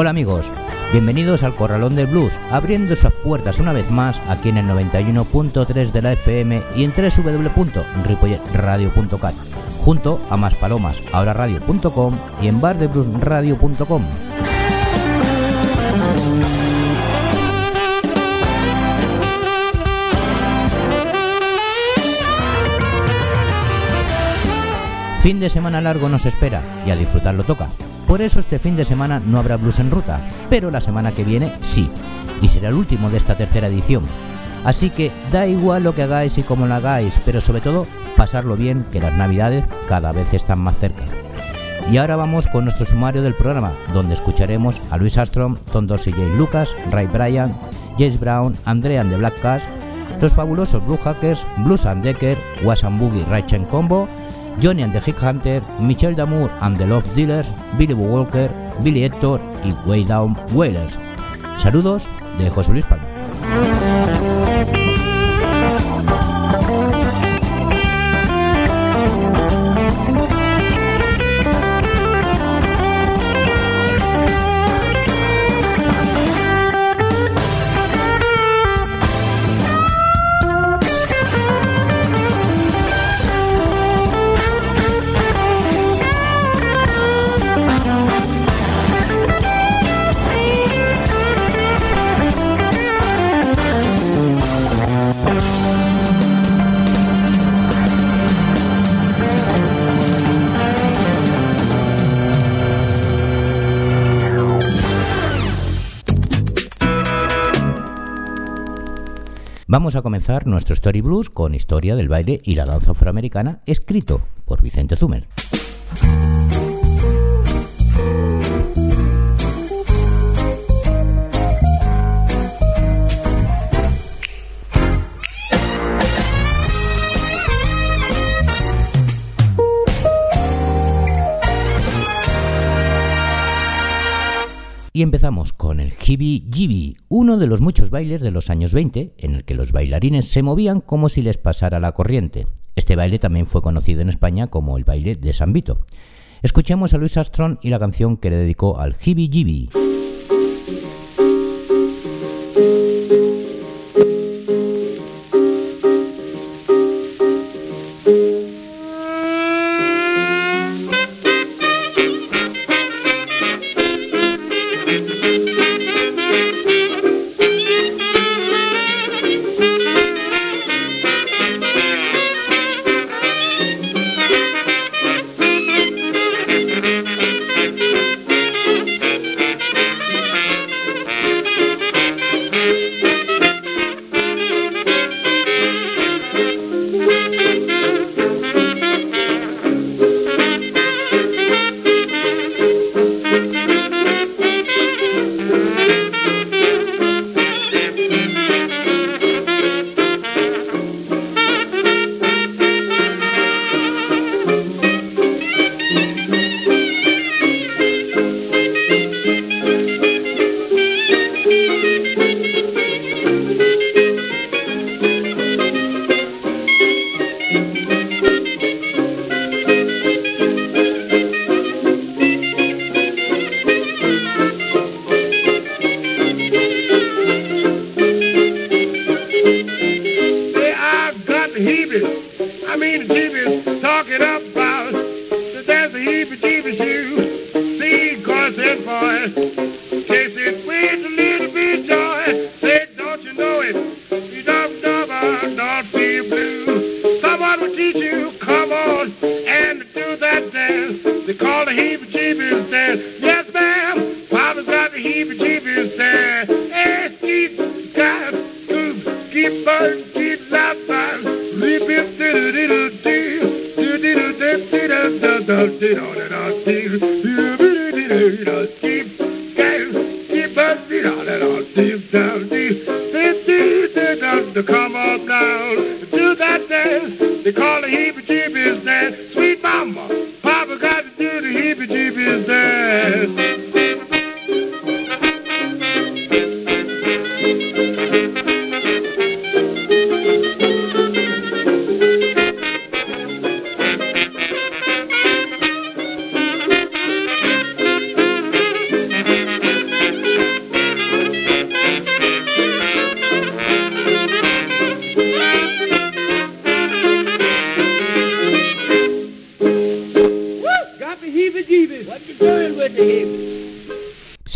Hola amigos, bienvenidos al Corralón del Blues, abriendo sus puertas una vez más aquí en el 91.3 de la FM y en www.ripolletradio.cat, junto a más palomas, ahora radio.com y en bardebluesradio.com. Fin de semana largo nos espera y a disfrutarlo toca. Por eso este fin de semana no habrá blues en ruta, pero la semana que viene sí, y será el último de esta tercera edición. Así que da igual lo que hagáis y cómo lo hagáis, pero sobre todo pasarlo bien, que las navidades cada vez están más cerca. Y ahora vamos con nuestro sumario del programa, donde escucharemos a Luis Armstrong, Tom Dorsey, Jay Lucas, Ray Bryan, James Brown, Andrean de Black Cash, los fabulosos Blue Hackers, Blues and Decker, Was and Boogie Right Combo, Johnny and the Hick Hunter, Michelle Damour and the Love Dealers, Billy Walker, Billy Hector y Way Down Whalers. Saludos de José Luis Palma. Vamos a comenzar nuestro Story Blues con historia del baile y la danza afroamericana escrito por Vicente Zumer. Y empezamos con el Hibi Jibi, uno de los muchos bailes de los años 20 en el que los bailarines se movían como si les pasara la corriente. Este baile también fue conocido en España como el baile de San Vito. Escuchemos a Luis Armstrong y la canción que le dedicó al Hibi Jibi.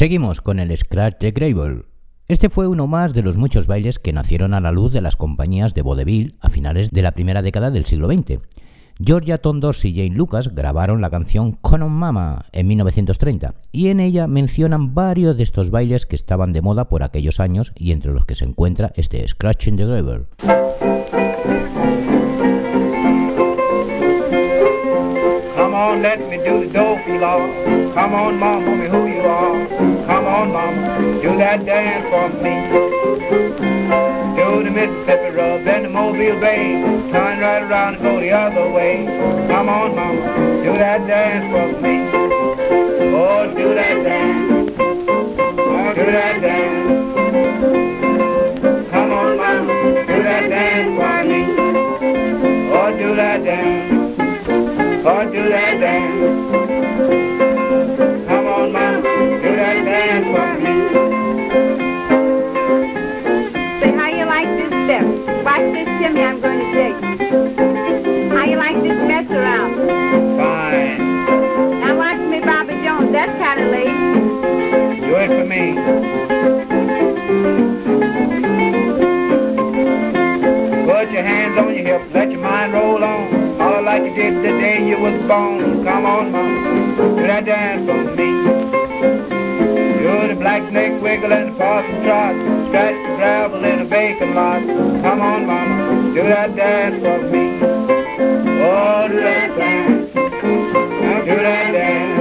Seguimos con el Scratch de Grable. Este fue uno más de los muchos bailes que nacieron a la luz de las compañías de vaudeville a finales de la primera década del siglo XX. Georgia Tondos y Jane Lucas grabaron la canción Con Mama en 1930 y en ella mencionan varios de estos bailes que estaban de moda por aquellos años y entre los que se encuentra este Scratching the Gravel. Come on, mama, tell me who you are. Come on, mama, do that dance for me. Do the Mississippi rub, then the Mobile Bay. Turn right around and go the other way. Come on, mama, do that dance for me. Oh, do that dance. Do that dance. Let your mind roll on all like you did the day you was born. Come on, mama, do that dance for me. You're the black snake wiggle and the parson trot, scratch the gravel in a bacon lot. Come on, mama, do that dance for me. Oh, do that dance, do that dance.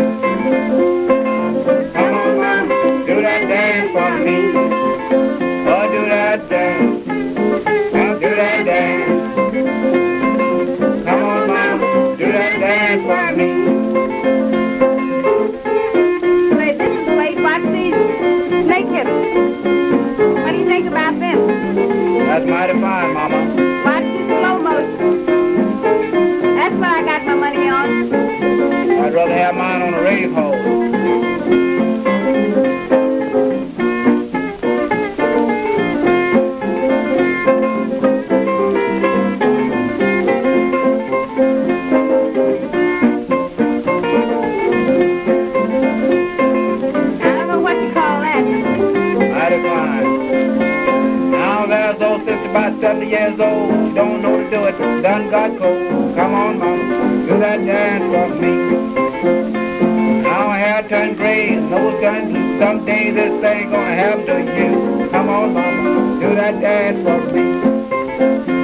Years old, don't know to do it, done got cold. Come on, mama, do that dance for me. Now my hair turned gray, nose turned blue. Someday this thing gonna happen to you. Come on, mama, do that dance for me.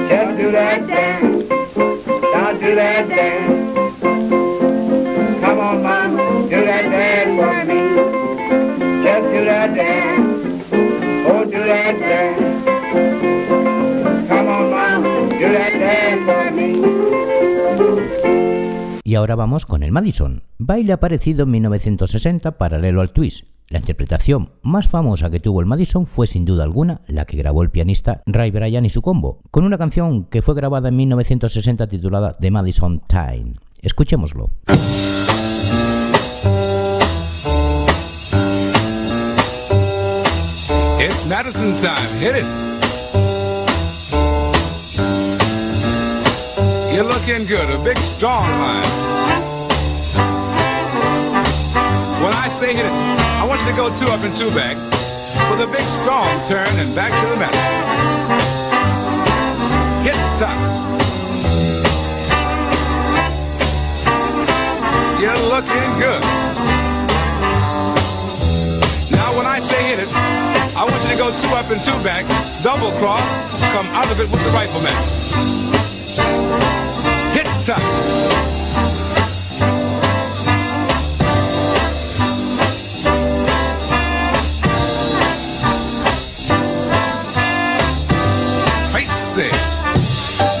Just do that dance. Now do that dance. Come on, mama, do that dance for me. Just do that dance. Y ahora vamos con el Madison, baile aparecido en 1960 paralelo al twist. La interpretación más famosa que tuvo el Madison fue sin duda alguna la que grabó el pianista Ray Bryan y su combo, con una canción que fue grabada en 1960 titulada The Madison Time. Escuchémoslo. It's Madison time. Hit it. You're looking good, a big strong line. When I say hit it, I want you to go two up and two back with a big strong turn and back to the medicine. Hit top. You're looking good. Now when I say hit it, I want you to go two up and two back, double cross, come out of it with the rifleman time.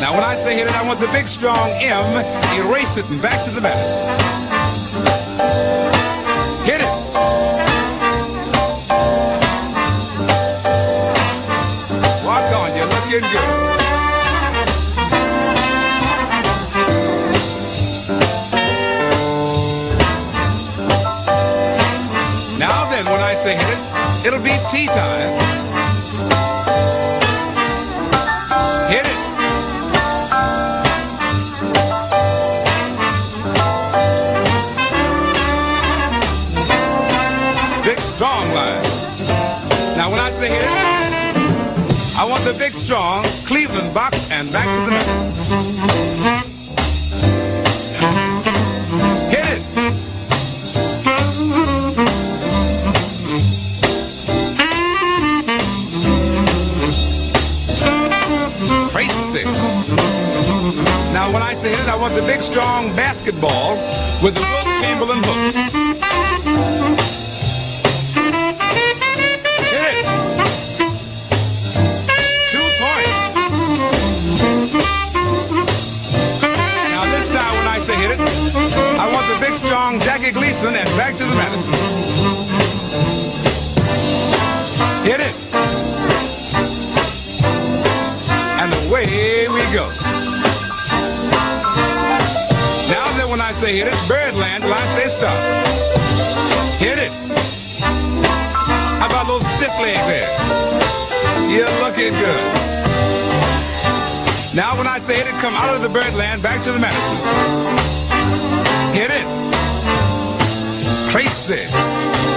Now, when I say hit it, I want the big strong M, erase it and back to the medicine. tea time. Hit it. Big strong line. Now when I say hit it, I want the big strong Cleveland box and back to the next. Big strong basketball with the Wilt Chamberlain hook. Hit it. Two points. Now this time when I say hit it, I want the big strong Jackie Gleason and back to the Madison. Hit it. Say hit it, Birdland, when I say stop. Hit it. How about a little stiff leg there? You're looking good. Now when I say hit it, come out of the Birdland, back to the Madison. Hit it. Crazy.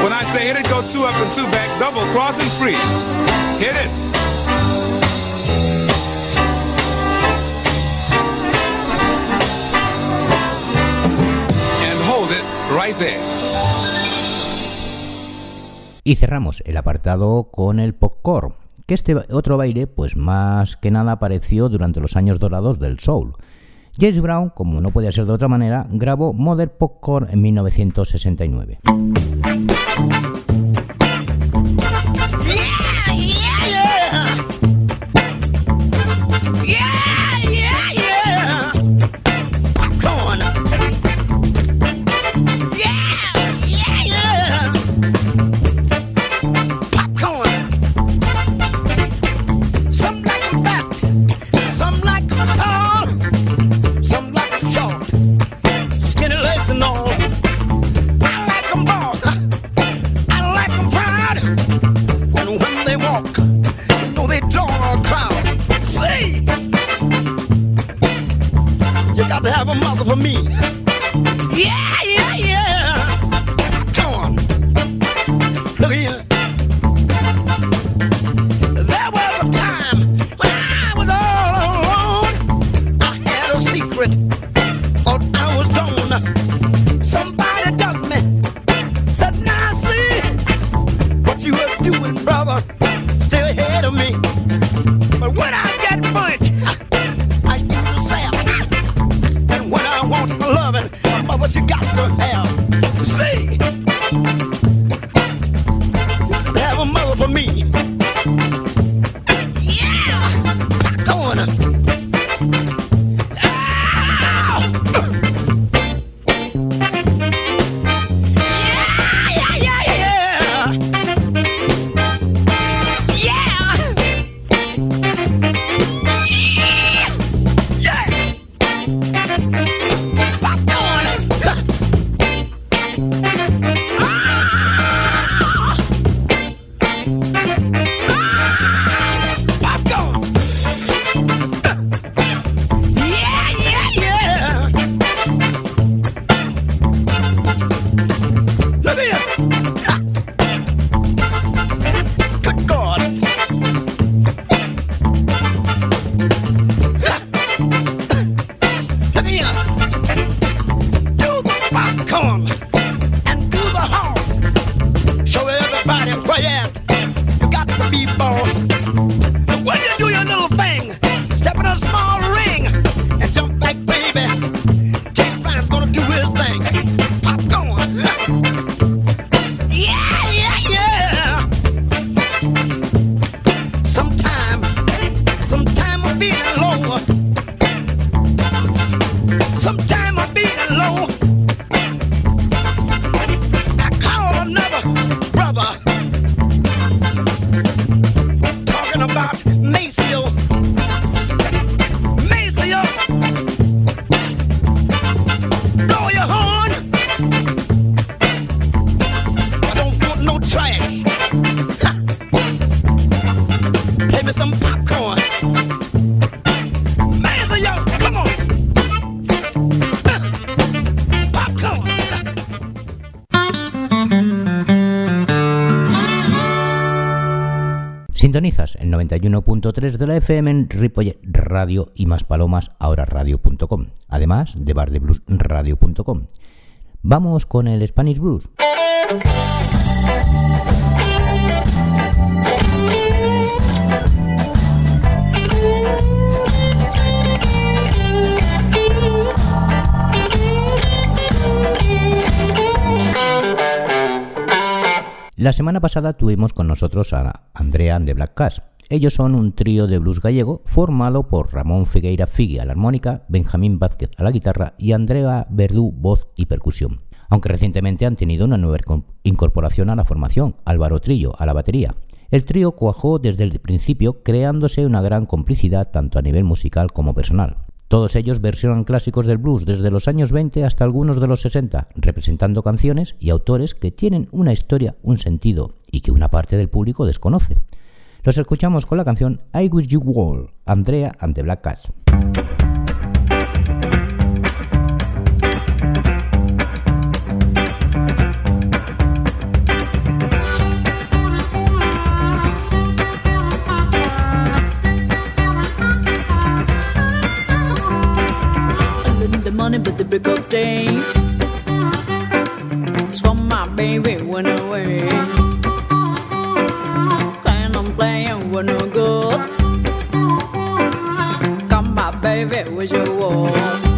When I say hit it, go two up and two back, double cross and freeze. Hit it. Y cerramos el apartado con el popcorn, que este otro baile, pues más que nada apareció durante los años dorados del soul. James Brown, como no podía ser de otra manera, grabó Modern Popcorn en 1969. 91.3 de la FM en Ripollet Radio y más palomas ahora radio.com, además de bardebluesradio.com. Vamos con el Spanish Blues. La semana pasada tuvimos con nosotros a Andrea and the Black Cats. Ellos son un trío de blues gallego formado por Ramón Figueira Figui a la armónica, Benjamín Vázquez a la guitarra y Andrea Verdú voz y percusión. Aunque recientemente han tenido una nueva incorporación a la formación, Álvaro Trillo a la batería. El trío cuajó desde el principio creándose una gran complicidad tanto a nivel musical como personal. Todos ellos versionan clásicos del blues desde los años 20 hasta algunos de los 60, representando canciones y autores que tienen una historia, un sentido y que una parte del público desconoce. Los escuchamos con la canción I Wish You Wall, Andrea and the Black Cats. but the big up day. That's why my baby went away. Playing with no good. Come my baby, with your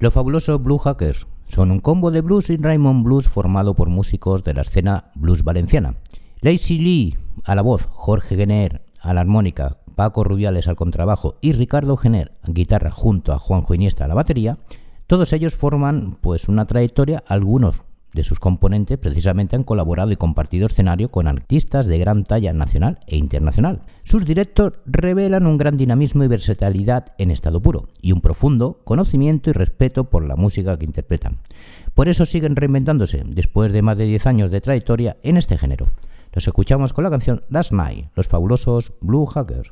war. fabulosos Blue Hackers. Son un combo de blues y Raymond Blues formado por músicos de la escena blues valenciana. Lacey Lee a la voz, Jorge Gener a la armónica, Paco Rubiales al contrabajo y Ricardo Gener a guitarra junto a Juanjo Iniesta a la batería. Todos ellos forman pues una trayectoria, algunos de sus componentes precisamente han colaborado y compartido escenario con artistas de gran talla nacional e internacional. Sus directos revelan un gran dinamismo y versatilidad en estado puro y un profundo conocimiento y respeto por la música que interpretan. Por eso siguen reinventándose después de más de 10 años de trayectoria en este género. Los escuchamos con la canción Last My, los fabulosos Blue Hackers.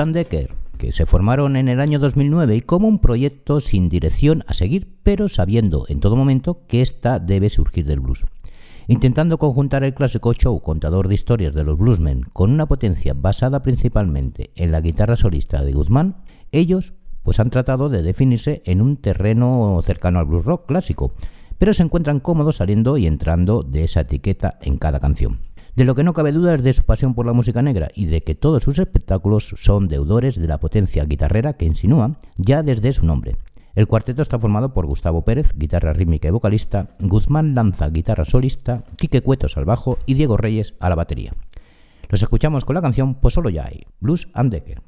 Blues and Decker, que se formaron en el año 2009 y como un proyecto sin dirección a seguir, pero sabiendo en todo momento que ésta debe surgir del blues. Intentando conjuntar el clásico show contador de historias de los bluesmen con una potencia basada principalmente en la guitarra solista de Guzmán, ellos pues han tratado de definirse en un terreno cercano al blues rock clásico, pero se encuentran cómodos saliendo y entrando de esa etiqueta en cada canción. De lo que no cabe duda es de su pasión por la música negra y de que todos sus espectáculos son deudores de la potencia guitarrera que insinúa ya desde su nombre. El cuarteto está formado por Gustavo Pérez, guitarra rítmica y vocalista, Guzmán Lanza, guitarra solista, Quique Cuetos al bajo y Diego Reyes a la batería. Los escuchamos con la canción Pues solo ya hay, Blues and Decker.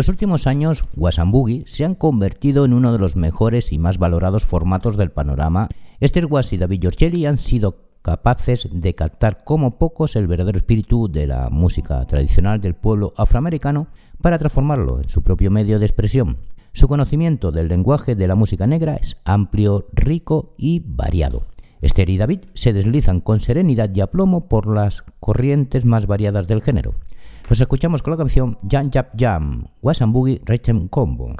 Los últimos años, Wasambugi se han convertido en uno de los mejores y más valorados formatos del panorama. Esther Was y David Giorgelli han sido capaces de captar como pocos el verdadero espíritu de la música tradicional del pueblo afroamericano para transformarlo en su propio medio de expresión. Su conocimiento del lenguaje de la música negra es amplio, rico y variado. Esther y David se deslizan con serenidad y aplomo por las corrientes más variadas del género. Los escuchamos con la canción Jam Jam Jam, Wasan Boogie Rhythm Combo.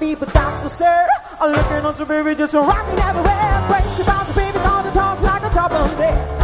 But start to stir. I'm looking on your baby, just rocking everywhere. Brace your body, baby, all the toss like a top of day.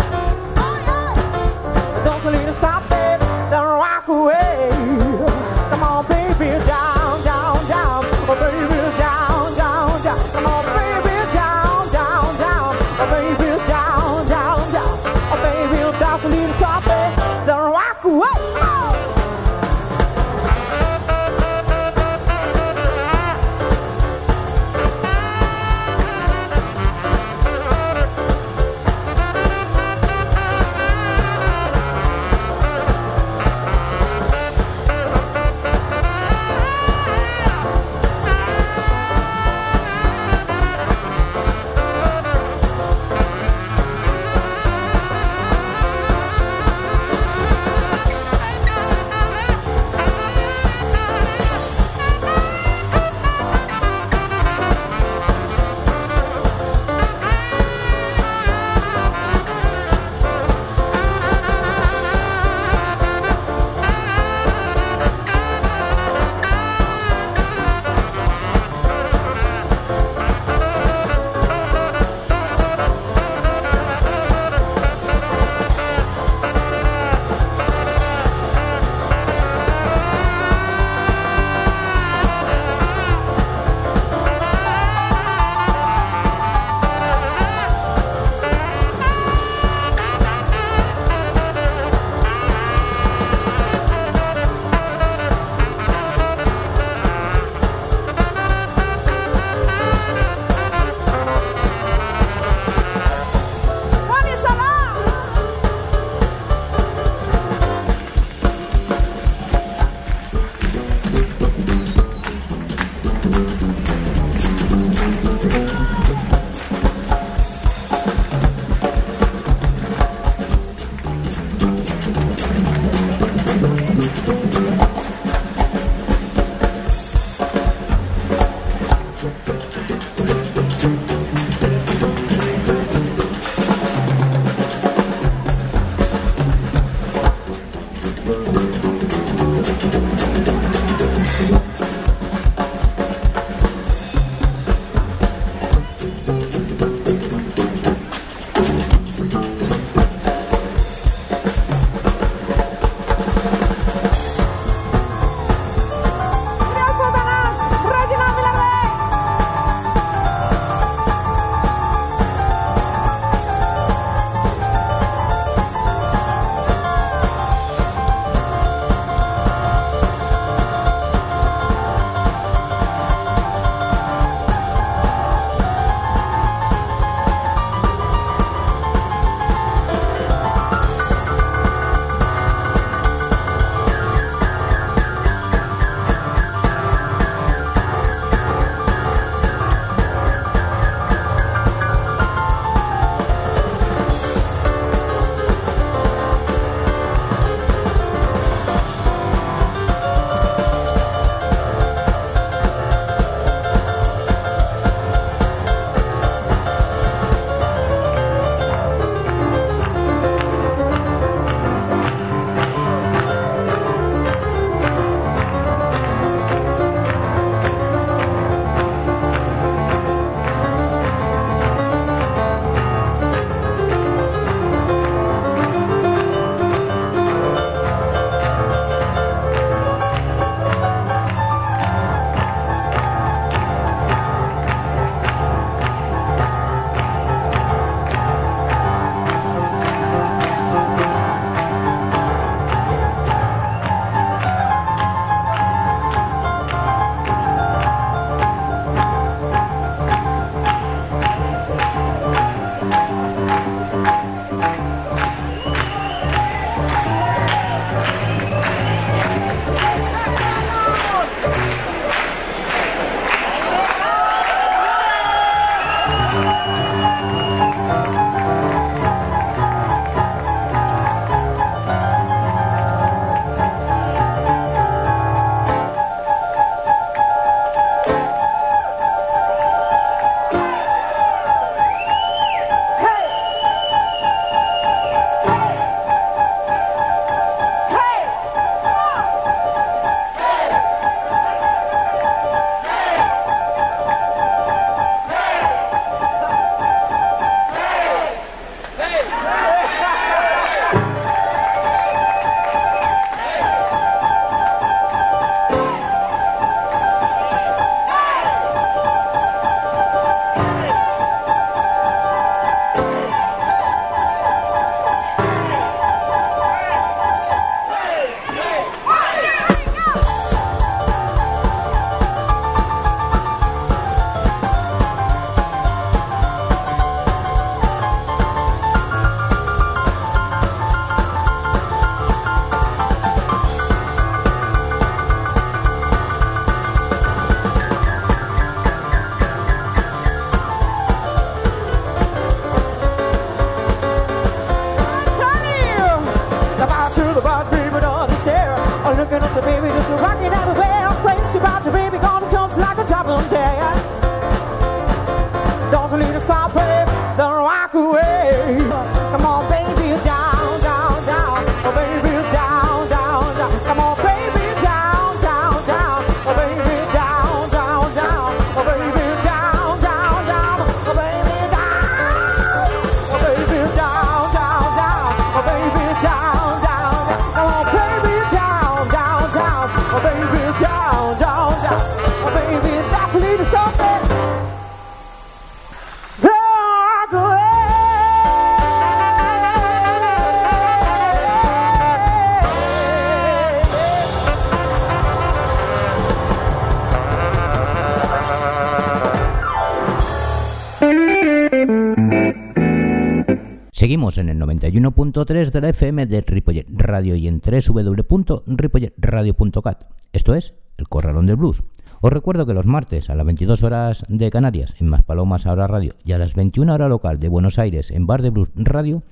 En el 91.3 de la FM de Ripollet Radio y en www.ripolletradio.cat. Esto es El Corralón del Blues. Os recuerdo que los martes a las 22 horas de Canarias en Maspalomas Ahora Radio y a las 21 horas local de Buenos Aires en Bar de Blues Radio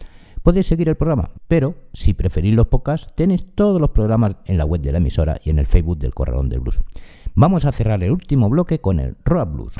podéis seguir el programa, pero si preferís los podcasts tenéis todos los programas en la web de la emisora y en el Facebook del Corralón del Blues. Vamos a cerrar el último bloque con el Rock Blues.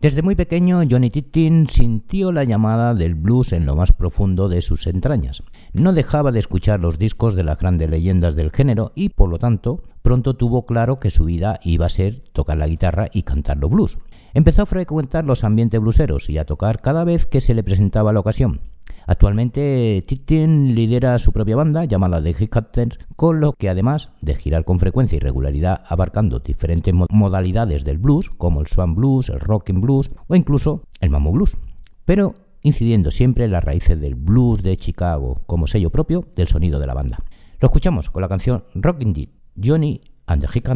Desde muy pequeño, Johnny Tittin sintió la llamada del blues en lo más profundo de sus entrañas. No dejaba de escuchar los discos de las grandes leyendas del género y, por lo tanto, pronto tuvo claro que su vida iba a ser tocar la guitarra y cantar los blues. Empezó a frecuentar los ambientes blueseros y a tocar cada vez que se le presentaba la ocasión. Actualmente Tittin lidera su propia banda llamada The Captains, con lo que además de girar con frecuencia y regularidad abarcando diferentes mo- modalidades del blues, como el swan blues, el rocking blues o incluso el mambo blues, pero incidiendo siempre en las raíces del blues de Chicago como sello propio del sonido de la banda. Lo escuchamos con la canción Rockin' Dead, Johnny and the Hit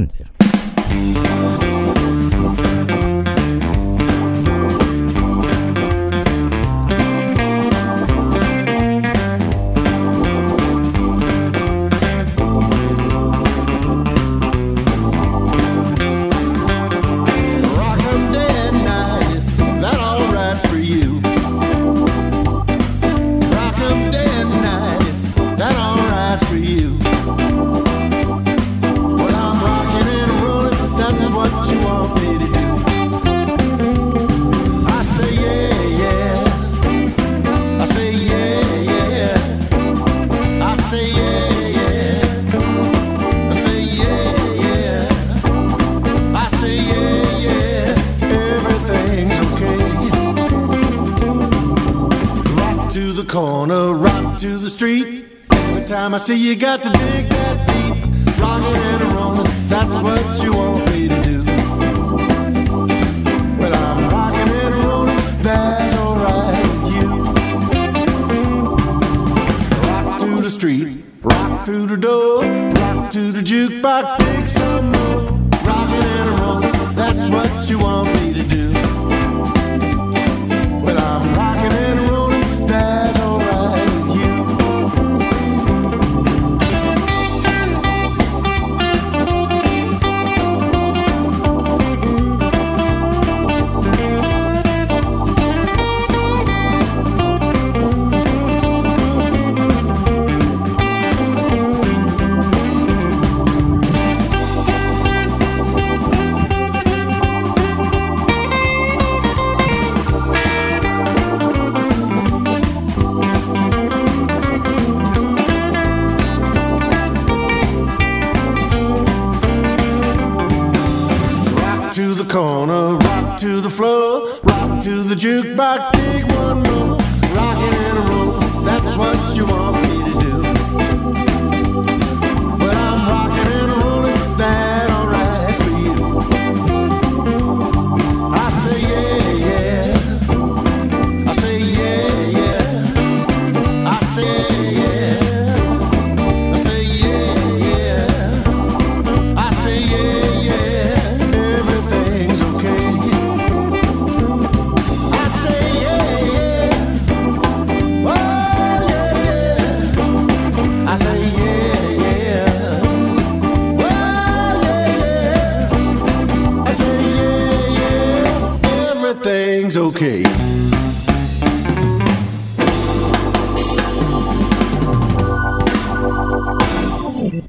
the floor, rock to the jukebox, dig one more.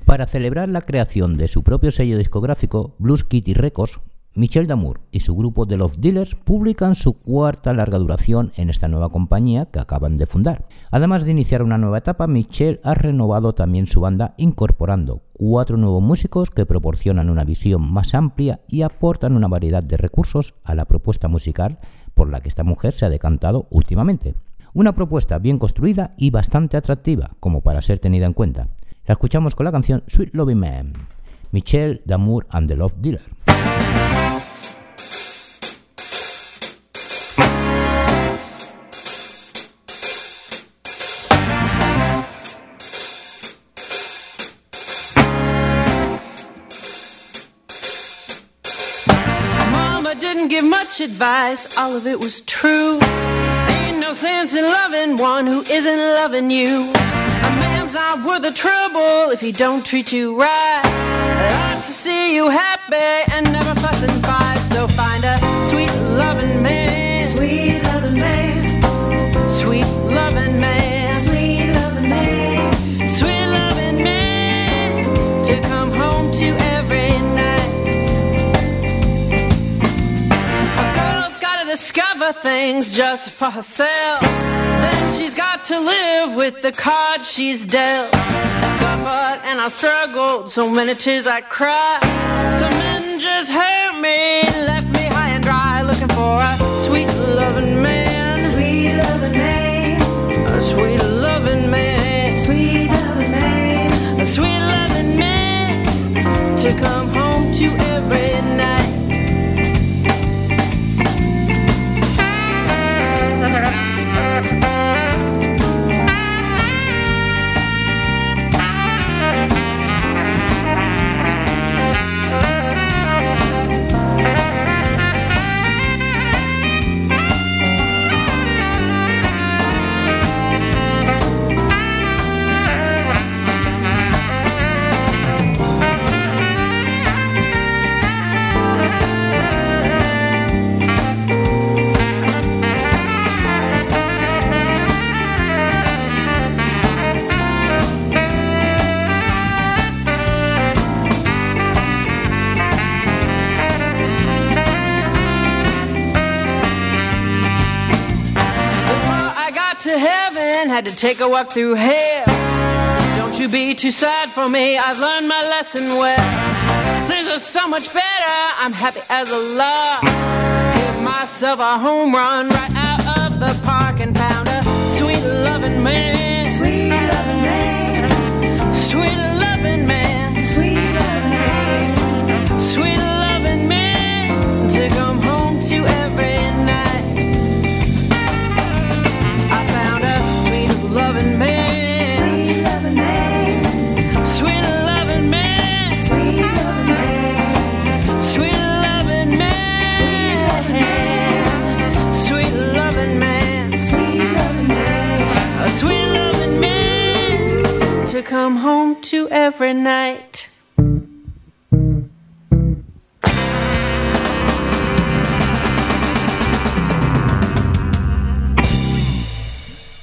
Para celebrar la creación de su propio sello discográfico, Blues Kitty Records, Michel Damour y su grupo de Love Dealers publican su cuarta larga duración en esta nueva compañía que acaban de fundar. Además de iniciar una nueva etapa, Michel ha renovado también su banda incorporando cuatro nuevos músicos que proporcionan una visión más amplia y aportan una variedad de recursos a la propuesta musical por la que esta mujer se ha decantado últimamente. Una propuesta bien construida y bastante atractiva como para ser tenida en cuenta. La escuchamos con la canción Sweet Loving Man, Michel Damour and the Love Dealer. Advice, all of it was true. Ain't no sense in loving one who isn't loving you. A man's not worth the trouble if he don't treat you right. I like to see you happy and never fuss and fight. Things just for herself. Then she's got to live with the cards she's dealt. I suffered and I struggled, so many tears I cried. Some men just hurt me, left me high and dry, looking for a sweet loving man. Sweet loving man. A sweet loving man. Sweet loving man. A sweet loving man to come home to had to take a walk through hell. Don't you be too sad for me, I've learned my lesson well. Things are so much better, I'm happy as a lark. Hit myself a home run right come home to every night.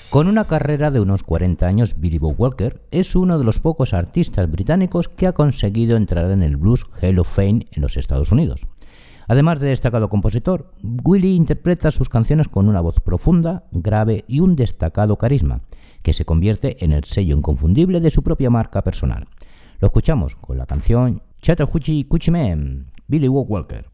Con una carrera de unos 40 años, Billy Bob Walker es uno de los pocos artistas británicos que ha conseguido entrar en el Blues Hall of Fame en los Estados Unidos. Además de destacado compositor, Willie interpreta sus canciones con una voz profunda, grave y un destacado carisma, que se convierte en el sello inconfundible de su propia marca personal. Lo escuchamos con la canción Chattahoochee Coochie Man, Billy Walker.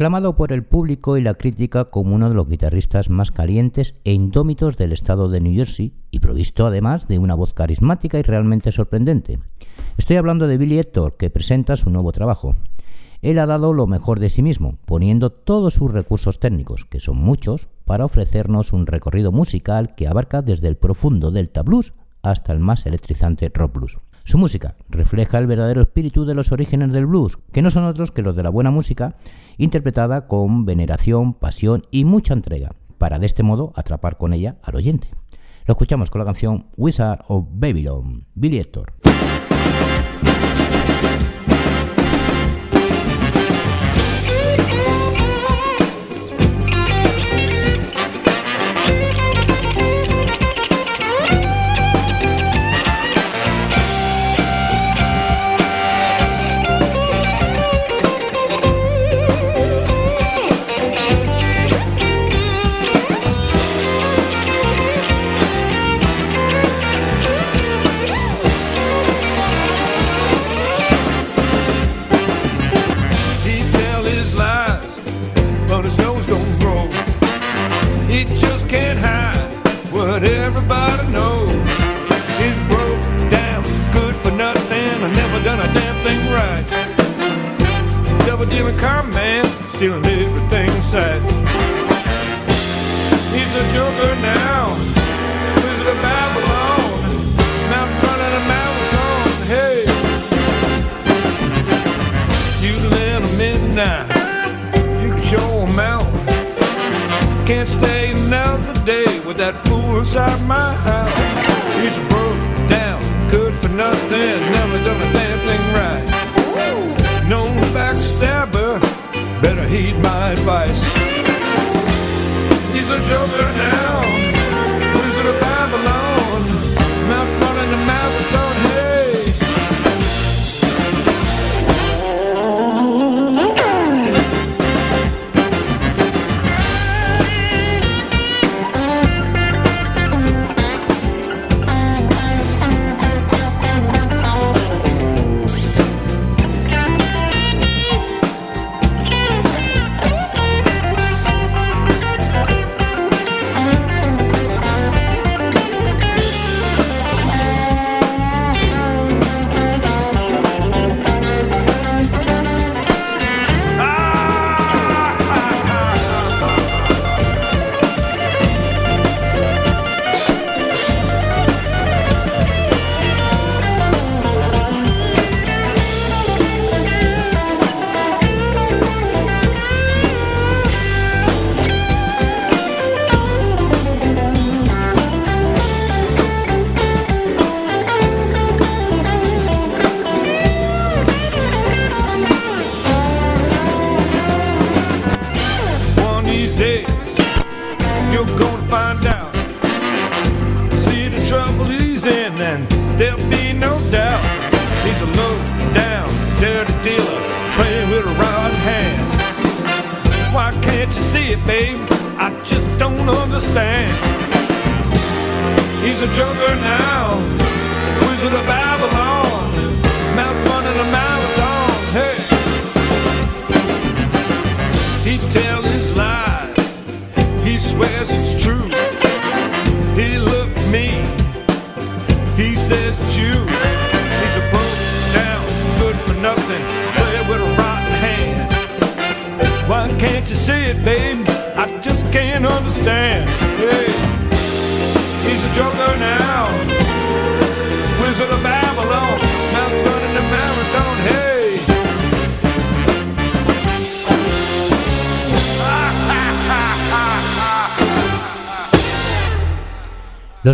Aclamado por el público y la crítica como uno de los guitarristas más calientes e indómitos del estado de New Jersey y provisto además de una voz carismática y realmente sorprendente. Estoy hablando de Billy Hector, que presenta su nuevo trabajo. Él ha dado lo mejor de sí mismo, poniendo todos sus recursos técnicos, que son muchos, para ofrecernos un recorrido musical que abarca desde el profundo Delta Blues hasta el más electrizante rock blues. Su música refleja el verdadero espíritu de los orígenes del blues, que no son otros que los de la buena música, interpretada con veneración, pasión y mucha entrega, para de este modo atrapar con ella al oyente. Lo escuchamos con la canción Wizard of Babylon, Billy Hector.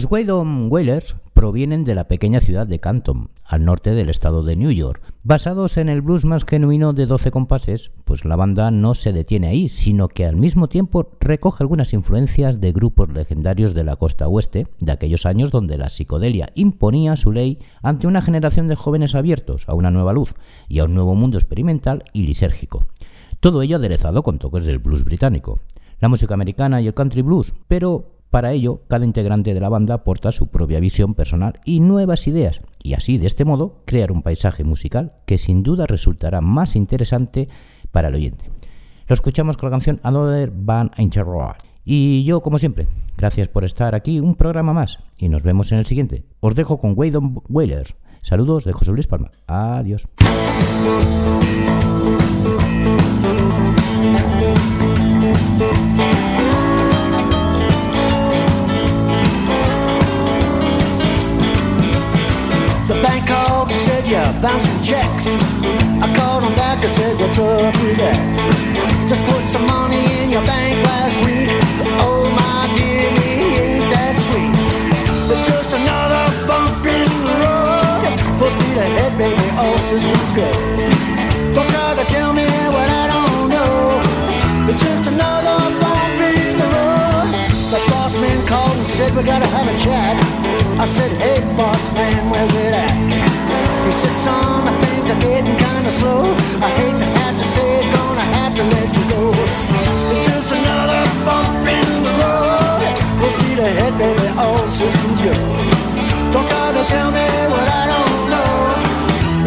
Los Waydon Whalers provienen de la pequeña ciudad de Canton, al norte del estado de New York. Basados en el blues más genuino de 12 compases, pues la banda no se detiene ahí, sino que al mismo tiempo recoge algunas influencias de grupos legendarios de la costa oeste, de aquellos años donde la psicodelia imponía su ley ante una generación de jóvenes abiertos a una nueva luz y a un nuevo mundo experimental y lisérgico. Todo ello aderezado con toques del blues británico, la música americana y el country blues, pero para ello, cada integrante de la banda aporta su propia visión personal y nuevas ideas, y así, de este modo, crear un paisaje musical que sin duda resultará más interesante para el oyente. Lo escuchamos con la canción Another Van Interroad. Y yo, como siempre, gracias por estar aquí, un programa más, y nos vemos en el siguiente. Os dejo con Waydon Whalers. Saludos de José Luis Palma. Adiós. You're bouncing checks. I called him back and said, What's up with that? Just put some money in your bank last week. Oh my dear, me ain't that sweet. But just another bump in the road. Full speed ahead, baby, all systems go. Don't try to tell me what I don't know. But just another bump in the road. The boss man called and said we gotta have a chat. I said, hey boss man, where's it at? He said, son, things are getting kinda slow. I hate to have to say it, gonna have to let you go. It's just another bump in the road. Full speed ahead, baby, all systems go. Don't try to tell me what I don't know.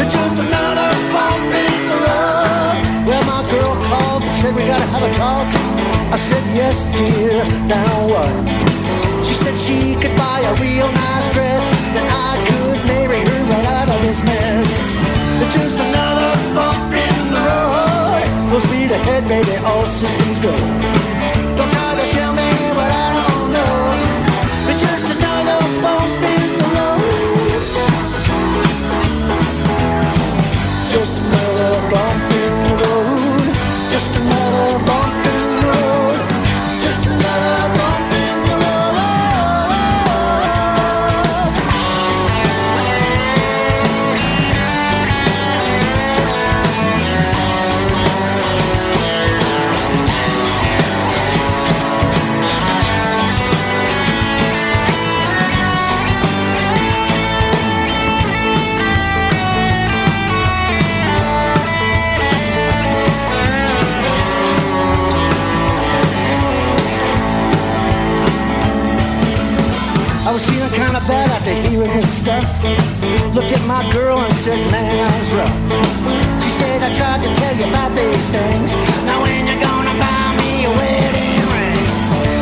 It's just another bump in the road. Well, my girl called and said we gotta have a talk. I said, yes, dear, now what? She said she could buy a real nice dress That I could marry this mess It's just another bump in the road. Full speed ahead, baby, all systems go Looked at my girl and said, man, I was rough. She said, I tried to tell you about these things. Now when you gonna buy me a wedding ring?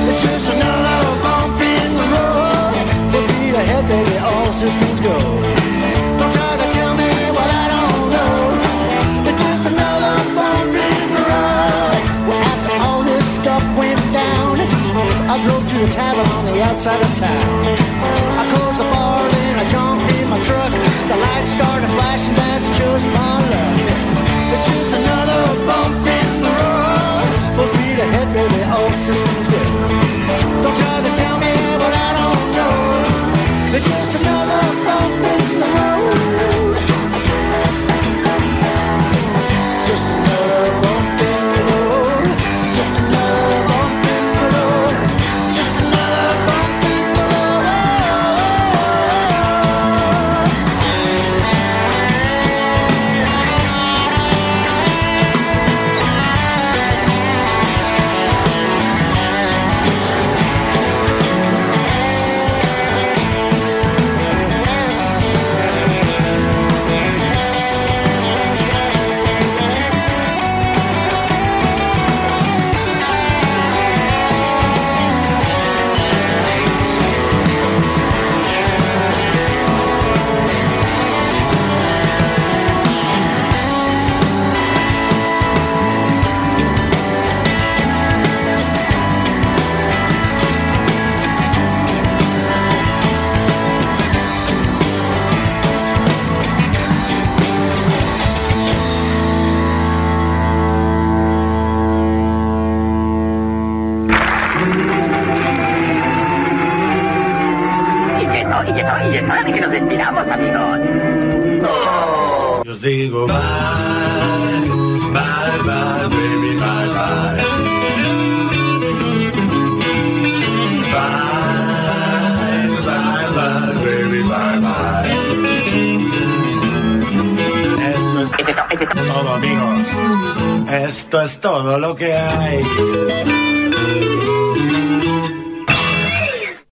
It's just another bump in the road. Full speed ahead, baby, all systems go. Don't try to tell me what I don't know. It's just another bump in the road. Well, after all this stuff went down, I drove to the tavern on the outside of town. I closed truck. The lights started flashing, that's just my luck. It's just another bump in the road. Full speed ahead, baby, all systems go.